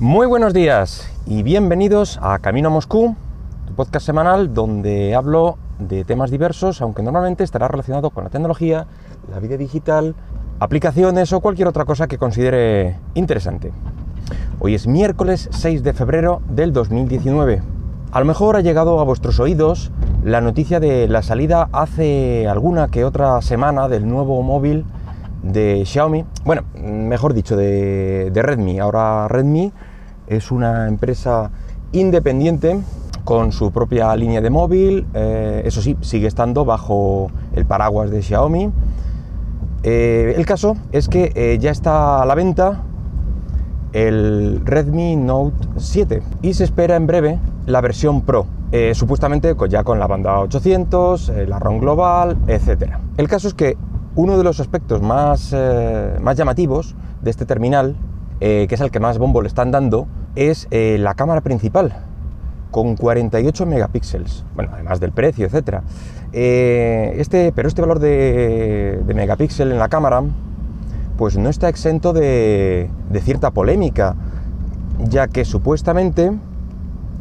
Muy buenos días y bienvenidos a Camino a Moscú, tu podcast semanal donde hablo de temas diversos, aunque normalmente estará relacionado con la tecnología, la vida digital, aplicaciones o cualquier otra cosa que considere interesante. Hoy es miércoles 6 de febrero del 2019. A lo mejor ha llegado a vuestros oídos la noticia de la salida hace alguna que otra semana del nuevo móvil de Xiaomi, bueno, mejor dicho, de, Redmi. Ahora Redmi es una empresa independiente con su propia línea de móvil, eh, eso sí, sigue estando bajo el paraguas de Xiaomi. Eh, el caso es que eh, ya está a la venta el Redmi Note 7 y se espera en breve la versión Pro, supuestamente ya con la banda 800, la ROM global, etc. El caso es que uno de los aspectos más, más llamativos de este terminal, que es el que más bombo le están dando, es eh, la cámara principal, con 48 megapíxeles. Bueno, además del precio, etc. este, pero este valor de, de, megapíxel en la cámara, pues no está exento de, cierta polémica, ya que supuestamente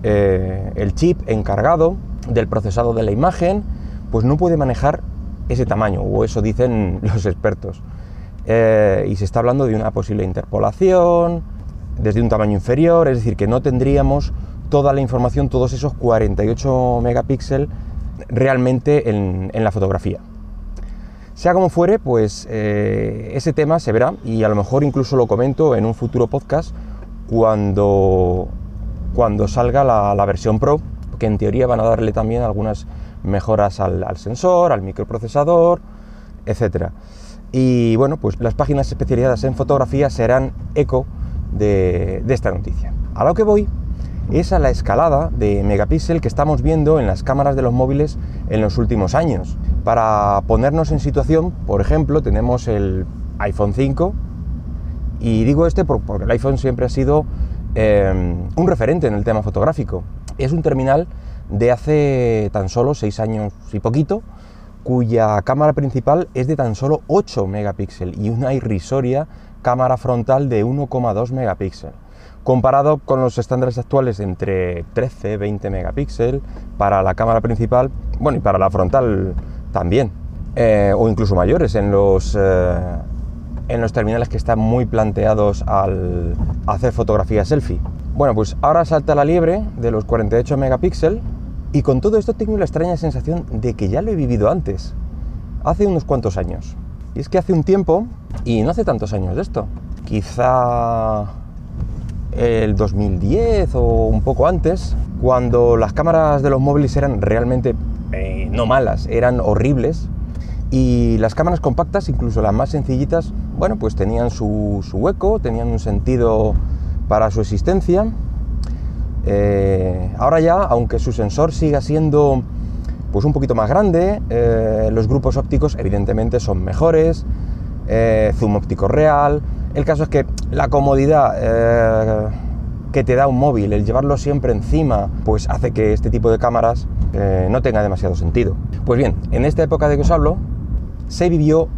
el chip encargado del procesado de la imagen, pues no puede manejar ese tamaño, o eso dicen los expertos. Eh, y se está hablando de una posible interpolación desde un tamaño inferior, es decir, que no tendríamos toda la información, todos esos 48 megapíxeles realmente en, la fotografía. Sea como fuere, pues eh, ese tema se verá y a lo mejor incluso lo comento en un futuro podcast cuando, cuando salga la, la versión Pro, que en teoría van a darle también algunas mejoras al, sensor, al microprocesador, etc. Y bueno, pues las páginas especializadas en fotografía serán eco de, esta noticia. A lo que voy es a la escalada de megapíxel que estamos viendo en las cámaras de los móviles en los últimos años. Para ponernos en situación, por ejemplo, tenemos el iPhone 5 y digo este porque el iPhone siempre ha sido eh, un referente en el tema fotográfico. Es un terminal de hace tan solo 6 años y poquito, cuya cámara principal es de tan solo 8 megapíxeles y una irrisoria cámara frontal de 1,2 megapíxeles. Comparado con los estándares actuales entre 13 20 megapíxeles para la cámara principal, bueno, y para la frontal también, eh, o incluso mayores en los, eh, en los terminales que están muy planteados al hacer fotografía selfie. Bueno, pues ahora salta la liebre de los 48 megapíxeles y con todo esto tengo la extraña sensación de que ya lo he vivido antes, hace unos cuantos años. Y es que hace un tiempo, y no hace tantos años de esto, quizá el 2010 o un poco antes, cuando las cámaras de los móviles eran realmente eh, no malas, eran horribles, y las cámaras compactas, incluso las más sencillitas, bueno, pues tenían su, hueco, tenían un sentido para su existencia, eh, ahora ya, aunque su sensor siga siendo pues un poquito más grande, eh, los grupos ópticos evidentemente son mejores, eh, zoom óptico real. El caso es que la comodidad que te da un móvil, el llevarlo siempre encima, pues hace que este tipo de cámaras no tenga demasiado sentido. Pues bien, en esta época de que os hablo, se vivió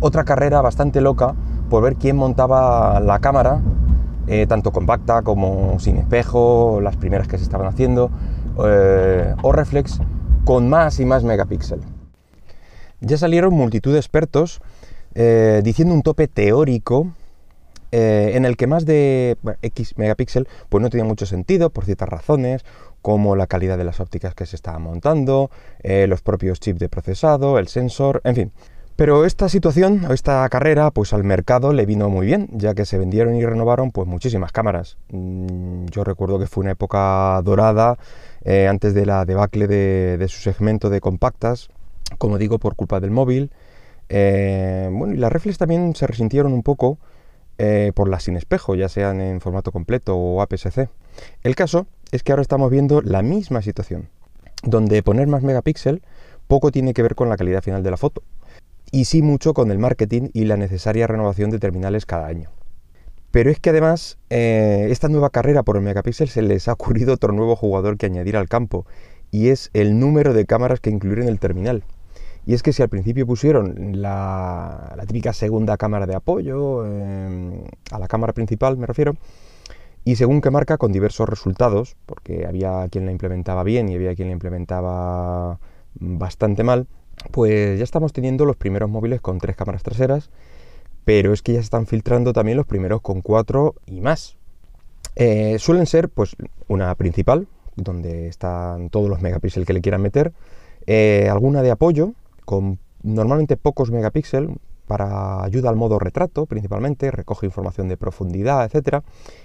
otra carrera bastante loca por ver quién montaba la cámara eh, tanto compacta como sin espejo, las primeras que se estaban haciendo, eh, o reflex con más y más megapíxeles. Ya salieron multitud de expertos eh, diciendo un tope teórico en el que más de X megapíxel pues no tenía mucho sentido por ciertas razones, como la calidad de las ópticas que se estaban montando, los propios chips de procesado, el sensor, en fin. Pero esta situación, esta carrera, pues al mercado le vino muy bien, ya que se vendieron y renovaron pues muchísimas cámaras. Mm, yo recuerdo que fue una época dorada, eh, antes de la debacle de, su segmento de compactas, como digo, por culpa del móvil. Eh, bueno, y las reflex también se resintieron un poco eh, por las sin espejo, ya sean en formato completo o APS-C. El caso es que ahora estamos viendo la misma situación, donde poner más megapíxel poco tiene que ver con la calidad final de la foto y sí mucho con el marketing y la necesaria renovación de terminales cada año. Pero es que además, eh, esta nueva carrera por el megapíxel se les ha ocurrido otro nuevo jugador que añadir al campo, y es el número de cámaras que incluir en el terminal. Y es que si al principio pusieron la, típica segunda cámara de apoyo, em, a la cámara principal me refiero, y según qué marca con diversos resultados, porque había quien la implementaba bien y había quien la implementaba bastante mal, pues ya estamos teniendo los primeros móviles con tres cámaras traseras, pero es que ya se están filtrando también los primeros con cuatro y más. Eh, suelen ser pues una principal, donde están todos los megapíxeles que le quieran meter, eh, alguna de apoyo, con normalmente pocos megapíxeles, para ayuda al modo retrato principalmente, recoge información de profundidad, etcétera,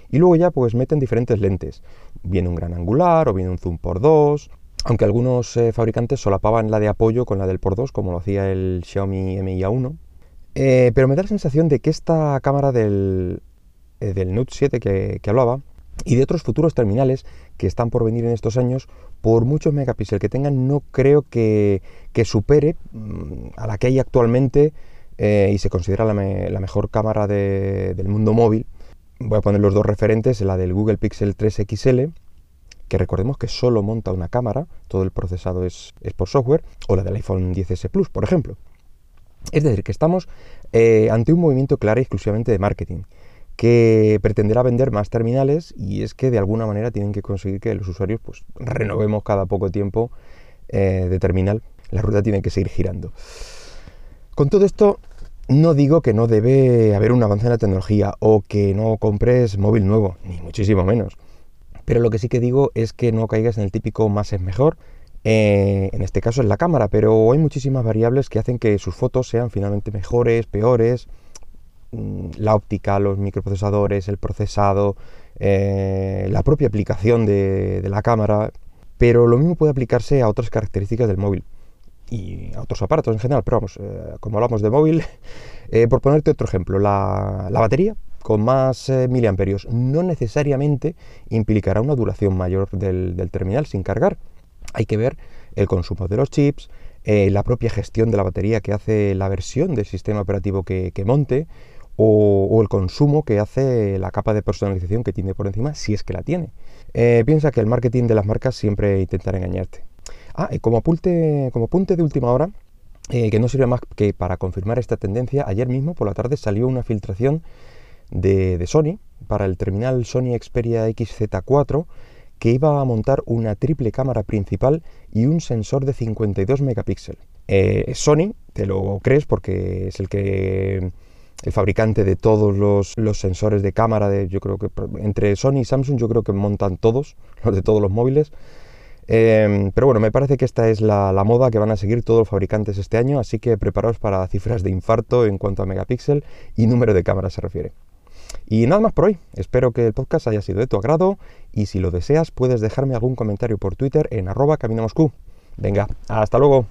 y luego ya pues meten diferentes lentes, viene un gran angular o viene un zoom por 2, aunque algunos eh, fabricantes solapaban la de apoyo con la del por 2 como lo hacía el Xiaomi Mi A1, eh, pero me da la sensación de que esta cámara del, del Note 7 que, que hablaba y de otros futuros terminales que están por venir en estos años, por muchos megapíxeles que tengan, no creo que, supere mm, a la que hay actualmente eh, y se considera la, mejor cámara del mundo móvil. Voy a poner los dos referentes, la del Google Pixel 3 XL, que recordemos que solo monta una cámara, todo el procesado es, por software, o la del iPhone 10S Plus, por ejemplo. Es decir, que estamos eh, ante un movimiento claro y exclusivamente de marketing que pretenderá vender más terminales y es que de alguna manera tienen que conseguir que los usuarios pues renovemos cada poco tiempo eh, de terminal. La rueda tiene que seguir girando. Con todo esto, no digo que no debe haber un avance en la tecnología o que no compres móvil nuevo, ni muchísimo menos. Pero lo que sí que digo es que no caigas en el típico más es mejor. Eh, en este caso es la cámara, pero hay muchísimas variables que hacen que sus fotos sean finalmente mejores, peores, la óptica, los microprocesadores, el procesado, eh, la propia aplicación de, la cámara, pero lo mismo puede aplicarse a otras características del móvil y a otros aparatos en general, pero vamos, eh, como hablamos de móvil, eh, por ponerte otro ejemplo, la, batería con más miliamperios no necesariamente implicará una duración mayor del, terminal sin cargar. Hay que ver el consumo de los chips, la propia gestión de la batería que hace la versión del sistema operativo que monte, o, el consumo que hace la capa de personalización que tiene por encima, si es que la tiene. Eh, piensa que el marketing de las marcas siempre intentará engañarte. Ah, como apunte, como de última hora, eh, que no sirve más que para confirmar esta tendencia, ayer mismo por la tarde salió una filtración de, de Sony para el terminal Sony Xperia XZ4 que iba a montar una triple cámara principal y un sensor de 52 megapíxeles. Eh, Sony, te lo crees porque es el que el fabricante de todos los, sensores de cámara, de, yo creo que entre Sony y Samsung yo creo que montan todos, los de todos los móviles. Em, pero bueno, me parece que esta es la, moda que van a seguir todos los fabricantes este año, así que preparaos para cifras de infarto en cuanto a megapíxel y número de cámaras se refiere. Y nada más por hoy, espero que el podcast haya sido de tu agrado y si lo deseas puedes dejarme algún comentario por Twitter en arroba camino Venga, hasta luego.